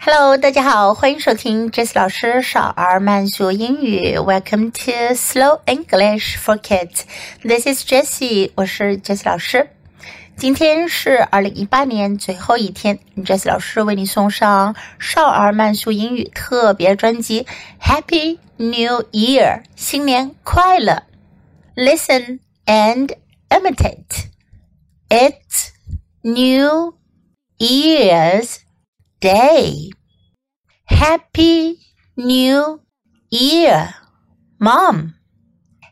Hello，大家好，欢迎收听 Jessie 老师少儿慢速英语。Welcome to Slow English for Kids. This is Jessie，我是 Jessie 老师。今天是二零一八年最后一天，Jessie 老师为你送上少儿慢速英语特别专辑《Happy New Year》，新年快乐！Listen and imitate. It's New Year's Day. Happy New Year, Mom.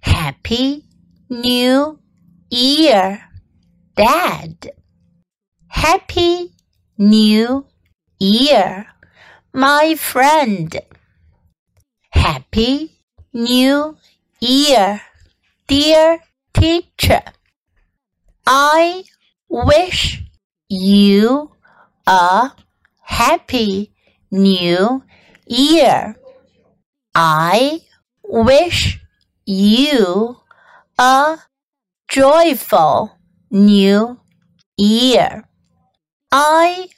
Happy New Year, Dad. Happy New Year, my friend. Happy New Year, dear teacher. I wish you a happy new year. I wish you a joyful new year. I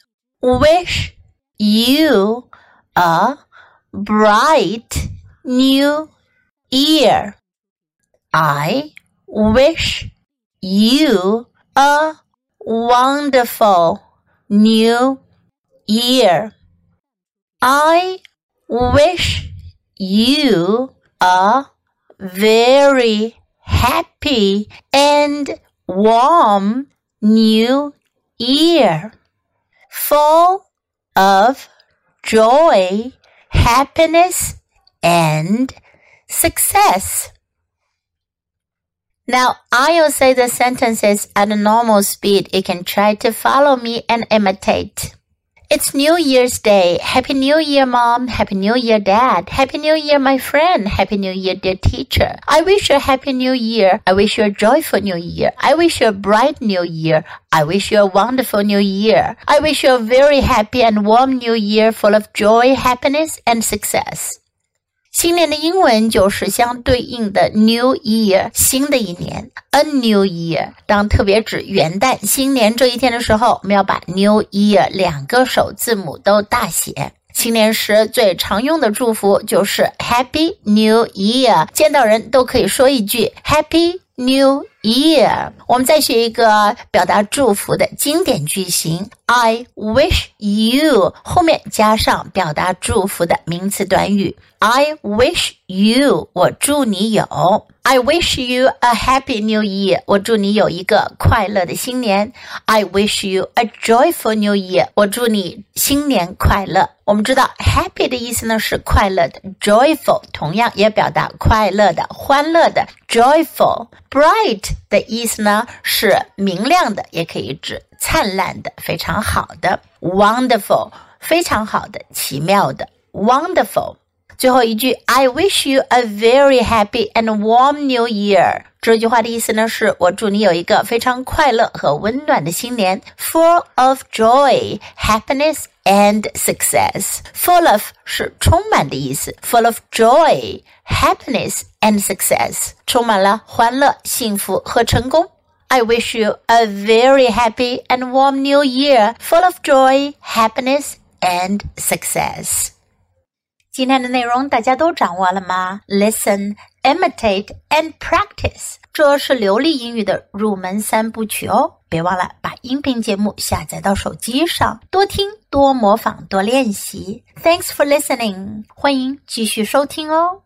wish you a bright new year. I wish you a wonderful new year. I wish you a very happy and warm new year, full of joy, happiness, and success. Now, I'll say the sentences at a normal speed. You can try to follow me and imitate. It's New Year's Day. Happy New Year, Mom. Happy New Year, Dad. Happy New Year, my friend. Happy New Year, dear teacher. I wish you a happy new year. I wish you a joyful new year. I wish you a bright new year. I wish you a wonderful new year. I wish you a very happy and warm new year full of joy, happiness, and success. 新年的英文就是相对应的 New Year，新的一年，A New Year。当特别指元旦、新年这一天的时候，我们要把 New Year 两个首字母都大写。新年时最常用的祝福就是 Happy New Year，见到人都可以说一句 Happy New Year。我们再学一个表达祝福的经典句型：I wish you 后面加上表达祝福的名词短语。I wish you，我祝你有。I wish you a happy new year，我祝你有一个快乐的新年。I wish you a joyful new year，我祝你新年快乐。我们知道 happy 的意思呢是快乐的，joyful 同样也表达快乐的、欢乐的，joyful。bright 的意思呢是明亮的，也可以指灿烂的、非常好的。wonderful 非常好的、奇妙的，wonderful。 最后一句，I wish you a very happy and warm new year。这句话的意思呢，是我祝你有一个非常快乐和温暖的新年，full of joy, happiness and success. Full of 是充满的意思，full of joy, happiness and success，充满了欢乐、幸福和成功。I wish you a very happy and warm new year, full of joy, happiness and success. 今天的内容大家都掌握了吗？Listen, imitate, and practice，这是流利英语的入门三部曲哦。别忘了把音频节目下载到手机上，多听、多模仿、多练习。Thanks for listening，欢迎继续收听哦。